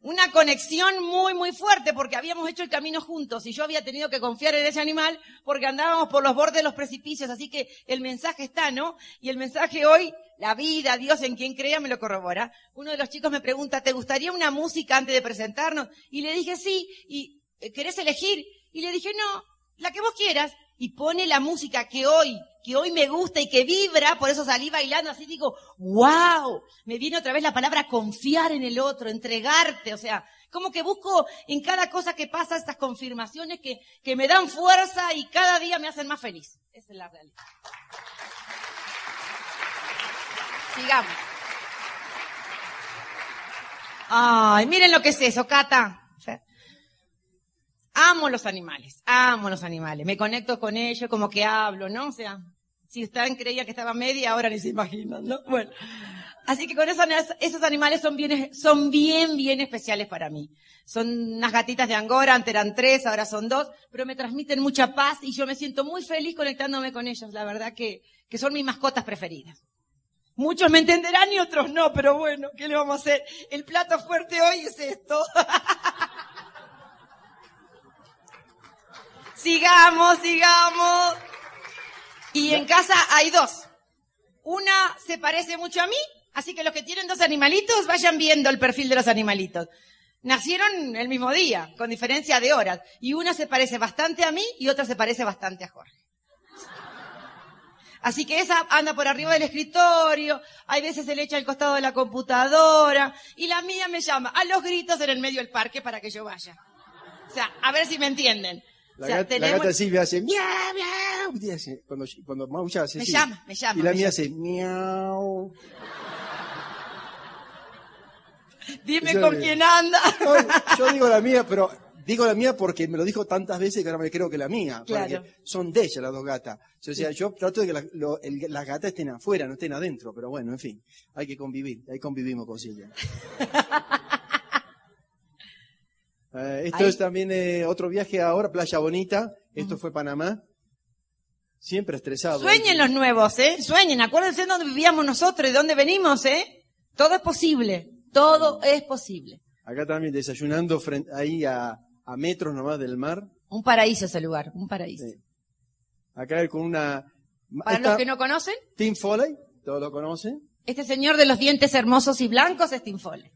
Una conexión muy, muy fuerte porque habíamos hecho el camino juntos y yo había tenido que confiar en ese animal porque andábamos por los bordes de los precipicios, así que el mensaje está, ¿no? Y el mensaje hoy, la vida, Dios en quien crea, me lo corrobora. Uno de los chicos me pregunta, ¿te gustaría una música antes de presentarnos? Y le dije sí, y "¿Eh, ¿querés elegir? Y le dije, no, la que vos quieras. Y pone la música que hoy, que hoy me gusta y que vibra, por eso salí bailando así, digo, wow, me viene otra vez la palabra confiar en el otro, entregarte, o sea, como que busco en cada cosa que pasa estas confirmaciones que, que me dan fuerza y cada día me hacen más feliz. Esa es la realidad. Sigamos. Ay, miren lo que es eso, Cata. Amo los animales, amo los animales. Me conecto con ellos, como que hablo, ¿no? O sea, si estaban, creía que estaba media, ahora ni se imaginan, ¿no? Bueno. Así que con esos, esos animales son bien, son bien, bien especiales para mí. Son unas gatitas de Angora, antes eran tres, ahora son dos, pero me transmiten mucha paz y yo me siento muy feliz conectándome con ellos. La verdad que son mis mascotas preferidas. Muchos me entenderán y otros no, pero bueno, ¿qué le vamos a hacer? El plato fuerte hoy es esto. sigamos, sigamos. Y en casa hay dos. Una se parece mucho a mí, así que los que tienen dos animalitos vayan viendo el perfil de los animalitos. Nacieron el mismo día, con diferencia de horas. Y una se parece bastante a mí y otra se parece bastante a Jorge. Así que esa anda por arriba del escritorio, hay veces se le echa al costado de la computadora, y la mía me llama a los gritos en el medio del parque para que yo vaya. O sea, a ver si me entienden. La, O sea, gata, la Silvia hace miau, miau. hace- Cuando, cuando maulla hace Me llama, me llama, Y la mía llama. hace miau. Dime Yo con quién anda. No, yo digo la mía, pero digo la mía porque me lo dijo tantas veces que ahora me creo que la mía. Claro. Porque son de ella las dos gatas. O sea, yo trato de que la- lo- el- las gatas estén afuera, no estén adentro. Pero bueno, en fin, hay que convivir. Ahí convivimos con Silvia. Eh, esto Ahí. es también eh, otro viaje ahora, Playa Bonita. Esto fue Panamá. Siempre estresado. Sueñen los nuevos, ¿eh? Sueñen. Acuérdense de dónde vivíamos nosotros y de dónde venimos, ¿eh? Todo es posible. Todo es posible. Acá también desayunando frente, ahí a, a metros nomás del mar. Un paraíso ese lugar, un paraíso. Sí. Acá con una... Para esta- los que no conocen, Tim Foley, todos lo conocen. este señor de los dientes hermosos y blancos es Tim Foley.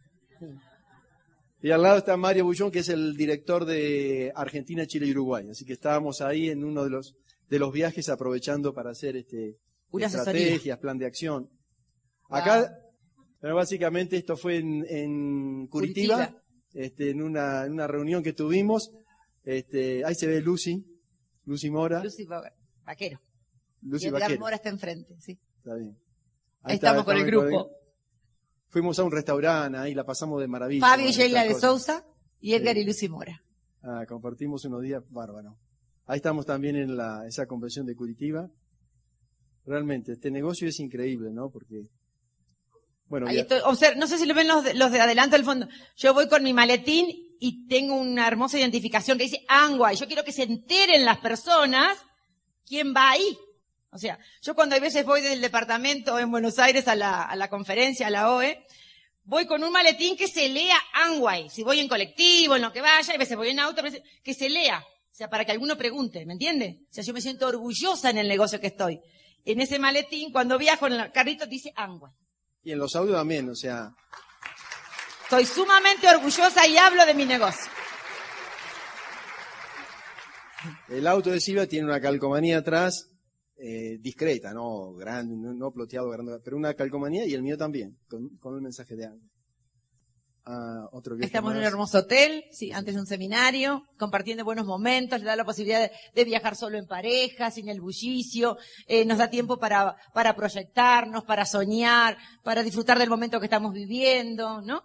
Y al lado está Mario Bullón, que es el director de Argentina, Chile y Uruguay. Así que estábamos ahí en uno de los, de los viajes aprovechando para hacer este, Una asesoría. estrategias, plan de acción. Acá, pero básicamente esto fue en, en Curitiba, Curitiba. Este, en, una, en una reunión que tuvimos. Este, ahí se ve Lucy, Lucy Mora, Lucy Vaquero. Lucy y Vaquero. Mora está enfrente, sí. Está bien. Ahí está, estamos con el grupo. Fuimos a un restaurante ahí, la pasamos de maravilla. Fabio y Sheila de. Sousa y Edgar Sí. y Lucy Mora. Ah, compartimos unos días bárbaros. Ahí estamos también en la, esa convención de Curitiba. Realmente, este negocio es increíble, ¿no? Porque, bueno, Ahí estoy. Observ- no sé si lo ven los de, los de adelante del fondo. Yo voy con mi maletín y tengo una hermosa identificación que dice Angua. Y yo quiero que se enteren las personas quién va ahí. O sea, yo cuando a veces voy del departamento en Buenos Aires a la, a la conferencia, a la OE, voy con un maletín que se lea Angway. Si voy en colectivo, en lo que vaya, a veces voy en auto, que se lea. O sea, para que alguno pregunte, ¿me entiende? O sea, yo me siento orgullosa en el negocio que estoy. En ese maletín, cuando viajo en el carrito, dice Angway. y en los audios también, o sea, Estoy sumamente orgullosa y hablo de mi negocio. el auto de Silvia tiene una calcomanía atrás, eh, discreta, no grande, no, no ploteado, grande, pero una calcomanía y el mío también, con, con el mensaje de Ángel. Ah, otro Estamos en un hermoso hotel, sí, antes de un seminario, compartiendo buenos momentos, le da la posibilidad de, de viajar solo en pareja, sin el bullicio, eh, nos da tiempo para, para proyectarnos, para soñar, para disfrutar del momento que estamos viviendo, ¿no?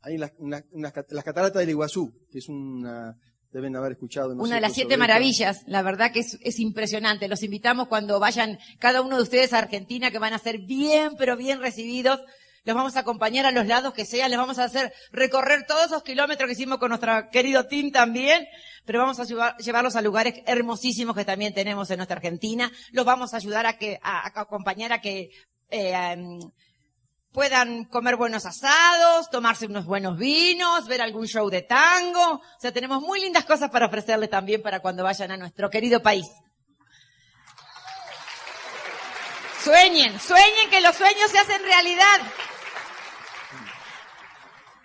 Hay las, una- las cataratas del Iguazú, que es una, deben haber escuchado. no Una de las siete maravillas, la verdad que es, es impresionante. Los invitamos cuando vayan cada uno de ustedes a Argentina, que van a ser bien, pero bien recibidos. Los vamos a acompañar a los lados que sean, les vamos a hacer recorrer todos esos kilómetros que hicimos con nuestro querido team también, pero vamos a llevar- llevarlos a lugares hermosísimos que también tenemos en nuestra Argentina. Los vamos a ayudar a que, a, a acompañar a que, eh, em, puedan comer buenos asados, tomarse unos buenos vinos, ver algún show de tango. O sea, tenemos muy lindas cosas para ofrecerles también para cuando vayan a nuestro querido país. Sueñen, sueñen que los sueños se hacen realidad.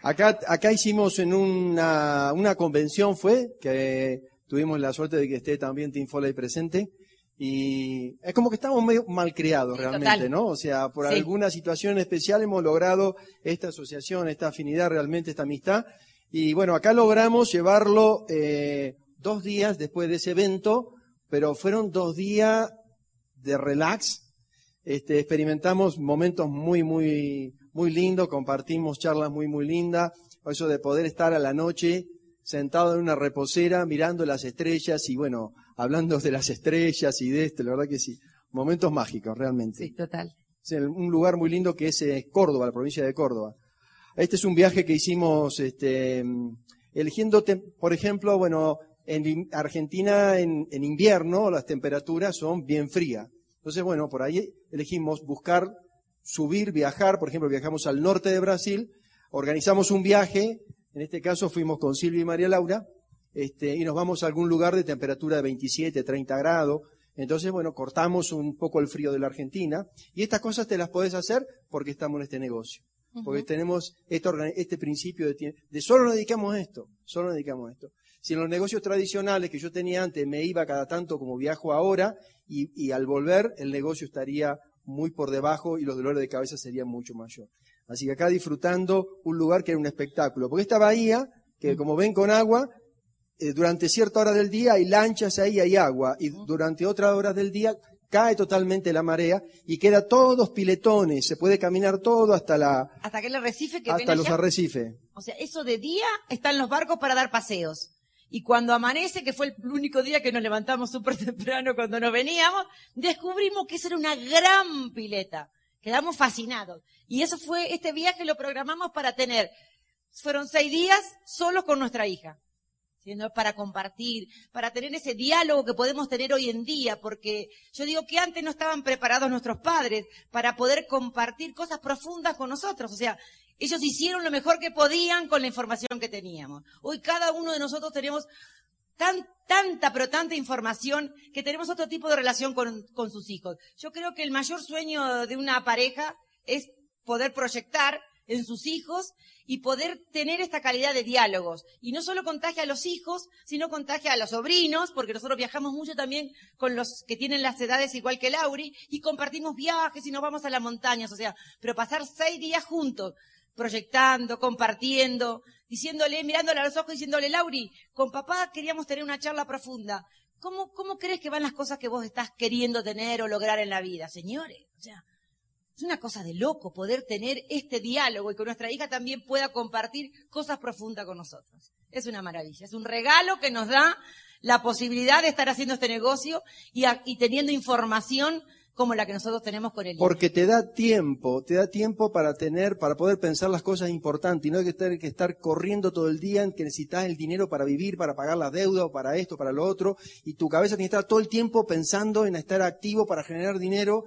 Acá, acá hicimos en una, una convención fue, que tuvimos la suerte de que esté también Tim Foley presente. Y es como que estamos medio malcriados Sí, realmente, total. ¿no? O sea, por Sí. alguna situación especial hemos logrado esta asociación, esta afinidad, realmente esta amistad. Y bueno, acá logramos llevarlo eh, dos días después de ese evento, pero fueron dos días de relax. Este, experimentamos momentos muy, muy, muy lindos, compartimos charlas muy, muy lindas. Eso de poder estar a la noche sentado en una reposera mirando las estrellas y bueno, hablando de las estrellas y de esto, la verdad que sí. Momentos mágicos, realmente. Sí, total. Es un lugar muy lindo que es eh, Córdoba, la provincia de Córdoba. Este es un viaje que hicimos, este, eligiendo, por ejemplo, bueno, en in- Argentina en, en invierno las temperaturas son bien frías. Entonces, bueno, por ahí elegimos buscar subir, viajar, por ejemplo, viajamos al norte de Brasil, organizamos un viaje, en este caso fuimos con Silvia y María Laura, este, y nos vamos a algún lugar de temperatura de 27, 30 grados. Entonces, bueno, cortamos un poco el frío de la Argentina. Y estas cosas te las podés hacer porque estamos en este negocio. Porque tenemos este, este principio de, de solo nos dedicamos a esto, solo nos dedicamos a esto. Si en los negocios tradicionales que yo tenía antes me iba cada tanto como viajo ahora, y, y al volver el negocio estaría muy por debajo y los dolores de cabeza serían mucho mayor. Así que acá disfrutando un lugar que era un espectáculo. Porque esta bahía, que como ven con agua, eh, durante cierta hora del día hay lanchas ahí, hay agua, y durante otras horas del día cae totalmente la marea y queda todos piletones, se puede caminar todo hasta la, Hasta que el arrecife que hasta los arrecifes. o sea, eso de día están los barcos para dar paseos. Y cuando amanece, que fue el único día que nos levantamos súper temprano cuando nos veníamos, descubrimos que esa era una gran pileta. Quedamos fascinados. Y eso fue, este viaje lo programamos para tener, fueron seis días solos con nuestra hija. Para compartir, para tener ese diálogo que podemos tener hoy en día, porque yo digo que antes no estaban preparados nuestros padres para poder compartir cosas profundas con nosotros, o sea, ellos hicieron lo mejor que podían con la información que teníamos. Hoy cada uno de nosotros tenemos tan, tanta, pero tanta información que tenemos otro tipo de relación con sus hijos. Yo creo que el mayor sueño de una pareja es poder proyectar en sus hijos y poder tener esta calidad de diálogos. Y no solo contagia a los hijos, sino contagia a los sobrinos, porque nosotros viajamos mucho también con los que tienen las edades igual que Lauri, y compartimos viajes y nos vamos a las montañas, o sea, pero pasar seis días juntos, proyectando, compartiendo, diciéndole, mirándole a los ojos, diciéndole, Lauri, con papá queríamos tener una charla profunda. ¿Cómo, cómo crees que van las cosas que vos estás queriendo tener o lograr en la vida, señores? O sea, es una cosa de loco poder tener este diálogo y que nuestra hija también pueda compartir cosas profundas con nosotros. Es una maravilla, es un regalo que nos da la posibilidad de estar haciendo este negocio y, y teniendo información como la que nosotros tenemos con el Porque te da tiempo, te da tiempo para tener, para poder pensar las cosas importantes y no hay que estar, que estar corriendo todo el día en que necesitas el dinero para vivir, para pagar la deuda o para esto, para lo otro, y tu cabeza tiene que estar todo el tiempo pensando en estar activo para generar dinero,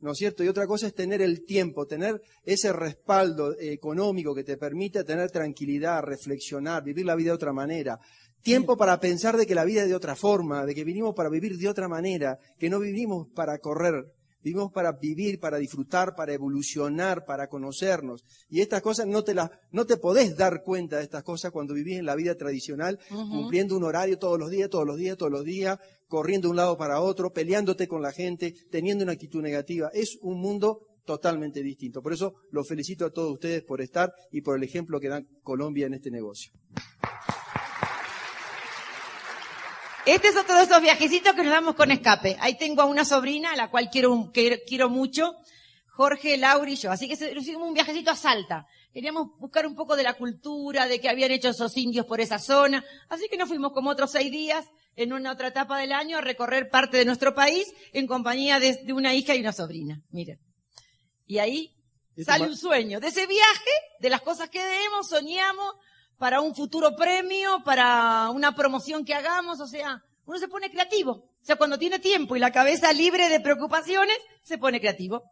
¿no es cierto? Y otra cosa es tener el tiempo, tener ese respaldo económico que te permite tener tranquilidad, reflexionar, vivir la vida de otra manera. Tiempo para pensar de que la vida es de otra forma, de que vinimos para vivir de otra manera, que no vivimos para correr, vivimos para vivir, para disfrutar, para evolucionar, para conocernos. Y estas cosas no te las, no te podés dar cuenta de estas cosas cuando vivís en la vida tradicional, cumpliendo un horario todos los días, todos los días, todos los días, corriendo de un lado para otro, peleándote con la gente, teniendo una actitud negativa. Es un mundo totalmente distinto. Por eso los felicito a todos ustedes por estar y por el ejemplo que dan Colombia en este negocio. Este es otro de esos viajecitos que nos damos con escape. Ahí tengo a una sobrina, a la cual quiero, quiero mucho, Jorge, Laura y yo. Así que hicimos un viajecito a Salta. Queríamos buscar un poco de la cultura, de qué habían hecho esos indios por esa zona. Así que nos fuimos como otros seis días en una otra etapa del año a recorrer parte de nuestro país en compañía de, una hija y una sobrina. Miren. Y ahí sale un sueño. De ese viaje, de las cosas que debemos, soñamos, para un futuro premio, para una promoción que hagamos, o sea, uno se pone creativo. O sea, cuando tiene tiempo y la cabeza libre de preocupaciones, se pone creativo.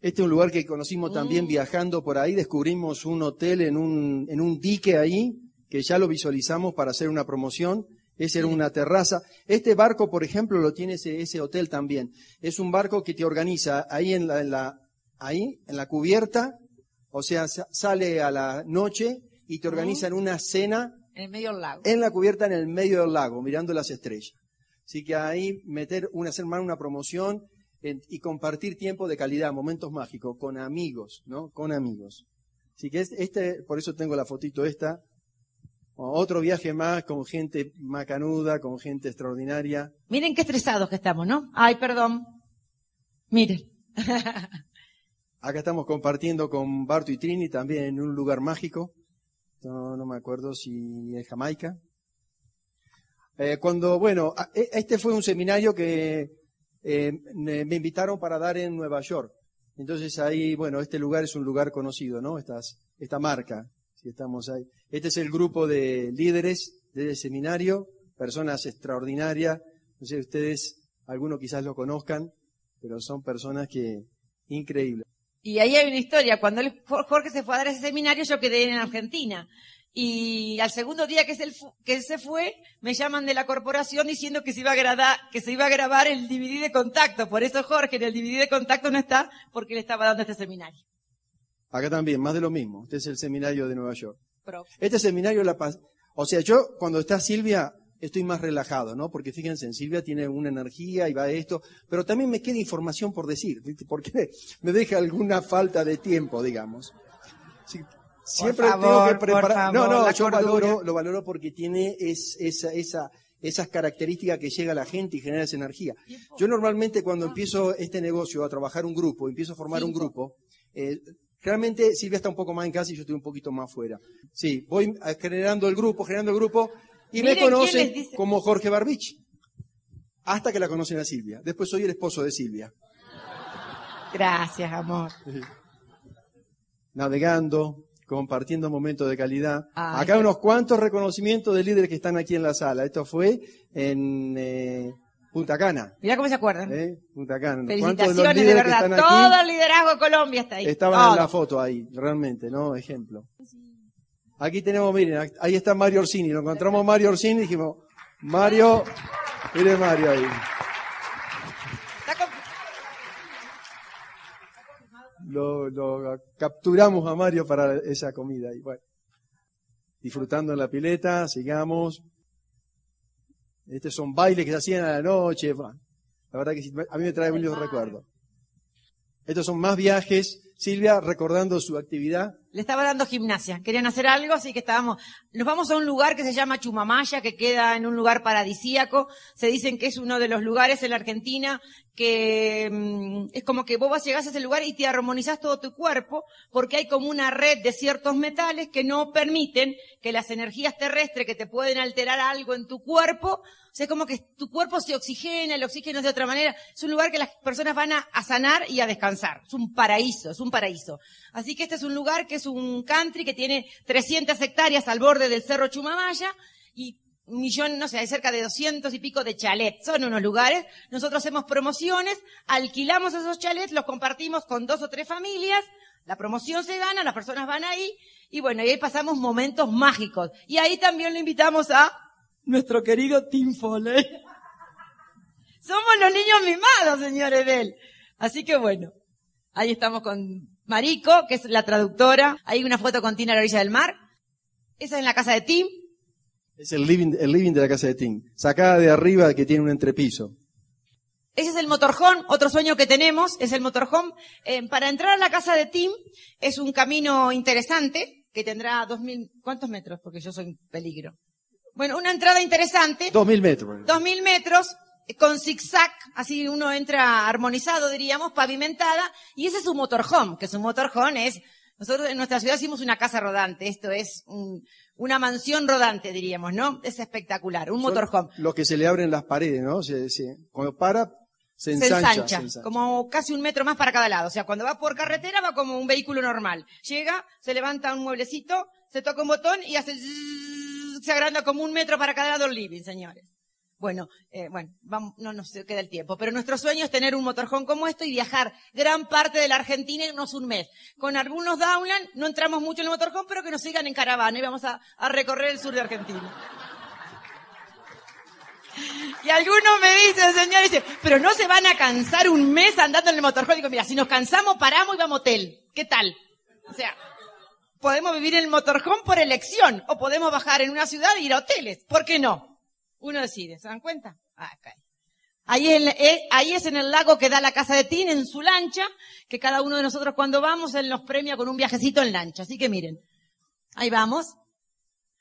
Este es un lugar que conocimos también mm. viajando por ahí, descubrimos un hotel en un, en un dique ahí, que ya lo visualizamos para hacer una promoción. Esa era una terraza. Este barco, por ejemplo, lo tiene ese, ese hotel también. Es un barco que te organiza ahí en la, en la, ahí, en la cubierta, o sea, sale a la noche y te organizan una cena en medio del lago. En la cubierta en el medio del lago, mirando las estrellas. Así que ahí meter una semana una promoción y compartir tiempo de calidad, momentos mágicos, con amigos, ¿no? Con amigos. Así que este, por eso tengo la fotito esta. Otro viaje más con gente macanuda, con gente extraordinaria. Miren qué estresados que estamos, ¿no? Ay, perdón. Miren. Acá estamos compartiendo con Barto y Trini también en un lugar mágico no, no me acuerdo si es Jamaica. Eh, cuando, bueno, e, este fue un seminario que eh, me invitaron para dar en Nueva York. Entonces ahí, bueno, este lugar es un lugar conocido, ¿no? Estas, esta marca, si estamos ahí. Este es el grupo de líderes del seminario, personas extraordinarias. No sé, ustedes, algunos quizás lo conozcan, pero son personas que, increíbles. Y ahí hay una historia. Cuando Jorge se fue a dar ese seminario, yo quedé en Argentina. Y al segundo día que, que se fue, me llaman de la corporación diciendo que se iba a grabar, que se iba a grabar el DVD de contacto. Por eso Jorge en el DVD de contacto no está, porque le estaba dando este seminario. Acá también, más de lo mismo. Este es el seminario de Nueva York. Este seminario, la o sea, yo cuando está Silvia, estoy más relajado, ¿no? Porque fíjense, Silvia tiene una energía y va a esto, pero también me queda información por decir, porque me deja alguna falta de tiempo, digamos. siempre tengo que preparar. no, no, yo valoro, lo valoro porque tiene es, esa, esa, esas características que llega a la gente y genera esa energía. Yo normalmente cuando empiezo este negocio a trabajar un grupo, empiezo a formar un grupo, eh, Realmente Silvia está un poco más en casa y yo estoy un poquito más fuera. Sí, voy generando el grupo, generando el grupo, y me conocen como Jorge Barbich. Hasta que la conocen a Silvia. Después soy el esposo de Silvia. Gracias, amor. Navegando, compartiendo momentos de calidad. Ay, Acá qué- unos cuantos reconocimientos de líderes que están aquí en la sala. Esto fue en eh, Punta Cana. Mirá cómo se acuerdan. ¿eh? Punta Cana. De los Felicitaciones, de que verdad. están Todo aquí el liderazgo de Colombia está ahí. estaban en la foto ahí, realmente, ¿no? Ejemplo. Aquí tenemos, miren, ahí está Mario Orsini. Lo encontramos Mario Orsini y dijimos, Mario, mire Mario ahí. Lo, lo capturamos a Mario para esa comida. Y bueno, disfrutando en la pileta, sigamos. Estos son bailes que se hacían a la noche. bueno, La verdad que a mí me trae muchos recuerdos. Estos son más viajes. Silvia recordando su actividad. Le estaba dando gimnasia. Querían hacer algo, así que estábamos. Nos vamos a un lugar que se llama Chumamaya, que queda en un lugar paradisíaco. Se dicen que es uno de los lugares en la Argentina que mm, es como que vos vas, llegás a ese lugar y te armonizás todo tu cuerpo, porque hay como una red de ciertos metales que no permiten que las energías terrestres que te pueden alterar algo en tu cuerpo, o sea, es como que tu cuerpo se oxigena, el oxígeno es de otra manera. Es un lugar que las personas van a, a sanar y a descansar. Es un paraíso, es un paraíso. Así que este es un lugar que es un country que tiene 300 hectáreas al borde del Cerro Chumamaya y un millón, no sé, hay cerca de 200 y pico de chalets. Son unos lugares. Nosotros hacemos promociones, alquilamos esos chalets, los compartimos con dos o tres familias. La promoción se gana, las personas van ahí y bueno, y ahí pasamos momentos mágicos. Y ahí también le invitamos a nuestro querido Tim Foley. Somos los niños mimados, señores él. Así que bueno, ahí estamos con Marico, que es la traductora. Hay una foto con Tina a la orilla del mar. Esa es en la casa de Tim. Es el living, el living de la casa de Tim. Sacada de arriba que tiene un entrepiso. Ese es el motorhome, otro sueño que tenemos es el motorhome. Eh, para entrar a la casa de Tim es un camino interesante que tendrá dos mil, ¿cuántos metros? Porque yo soy un peligro. Bueno, una entrada interesante, Dos mil metros. dos mil metros eh, con zigzag, así uno entra armonizado, diríamos, pavimentada, y ese es un motorhome, que es un motorhome es, nosotros en nuestra ciudad hicimos una casa rodante, esto es un- una mansión rodante, diríamos, ¿no? Es espectacular, un motorhome. Lo que se le abren las paredes, ¿no? Se- se- cuando para, se se ensancha. ensancha, se ensancha. como casi un metro más para cada lado. O sea, cuando va por carretera va como un vehículo normal. Llega, se levanta un mueblecito, se toca un botón y hace zzzz, se agranda como un metro para cada lado el living, señores. Bueno, eh, bueno, vamos, no nos queda el tiempo, pero nuestro sueño es tener un motorhome como esto y viajar gran parte de la Argentina en unos un mes. Con algunos Downland, no entramos mucho en el motorhome, pero que nos sigan en caravana y vamos a, recorrer el sur de Argentina. Y algunos me dicen, señor, dice, pero no se van a cansar un mes andando en el motorhome. Digo, mira, si nos cansamos, paramos y vamos a hotel. ¿Qué tal? O sea, podemos vivir en el motorhome por elección, o podemos bajar en una ciudad e ir a hoteles. ¿Por qué no? Uno decide, ¿se dan cuenta? Ah, en- eh, ahí es en el lago que da la casa de Tin, en su lancha, que cada uno de nosotros cuando vamos, él nos premia con un viajecito en lancha. Así que miren, ahí vamos.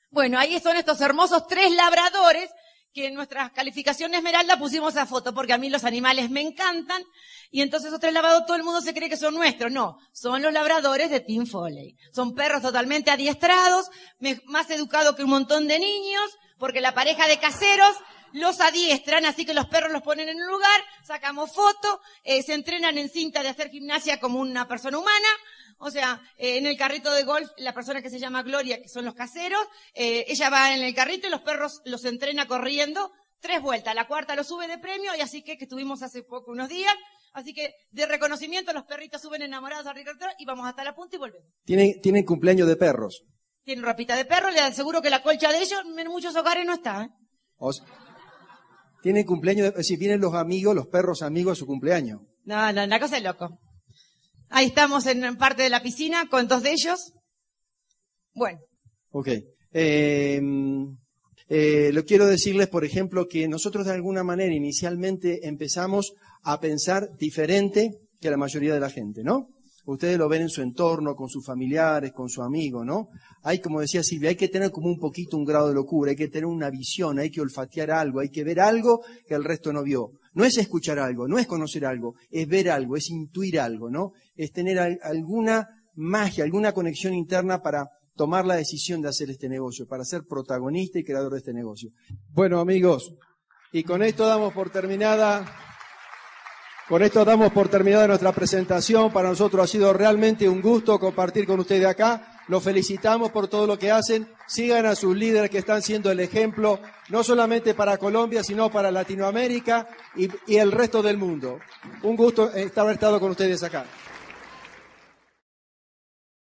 Bueno, ahí son estos hermosos tres labradores que en nuestras calificaciones Esmeralda pusimos a foto porque a mí los animales me encantan y entonces esos tres labradores todo el mundo se cree que son nuestros. No, son los labradores de Tim Foley. Son perros totalmente adiestrados, más educados que un montón de niños porque la pareja de caseros los adiestran, así que los perros los ponen en un lugar, sacamos foto, eh, se entrenan en cinta de hacer gimnasia como una persona humana, o sea, eh, en el carrito de golf, la persona que se llama Gloria, que son los caseros, eh, ella va en el carrito y los perros los entrena corriendo tres vueltas. La cuarta lo sube de premio y así que, que estuvimos hace poco unos días. Así que de reconocimiento los perritos suben enamorados al recreador y vamos hasta la punta y volvemos. Tienen, tienen cumpleaños de perros. Tienen ropita de perro, le aseguro que la colcha de ellos en muchos hogares no está. ¿eh? O tienen cumpleaños, de, si vienen los amigos, los perros amigos a su cumpleaños. No, no, la cosa es loco. Ahí estamos en parte de la piscina con dos de ellos. Bueno, Ok. Eh, eh, lo quiero decirles, por ejemplo, que nosotros de alguna manera inicialmente empezamos a pensar diferente que la mayoría de la gente, ¿no? Ustedes lo ven en su entorno, con sus familiares, con su amigo, ¿no? Hay, como decía Silvia, hay que tener como un poquito un grado de locura, hay que tener una visión, hay que olfatear algo, hay que ver algo que el resto no vio. No es escuchar algo, no es conocer algo, es ver algo, es intuir algo, ¿no? Es tener al- alguna magia, alguna conexión interna para tomar la decisión de hacer este negocio, para ser protagonista y creador de este negocio. Bueno, amigos, y con esto damos por terminada, con esto damos por terminada nuestra presentación. Para nosotros ha sido realmente un gusto compartir con ustedes acá. Los felicitamos por todo lo que hacen. Sigan a sus líderes que están siendo el ejemplo, no solamente para Colombia, sino para Latinoamérica y, y el resto del mundo. Un gusto estar estado con ustedes acá.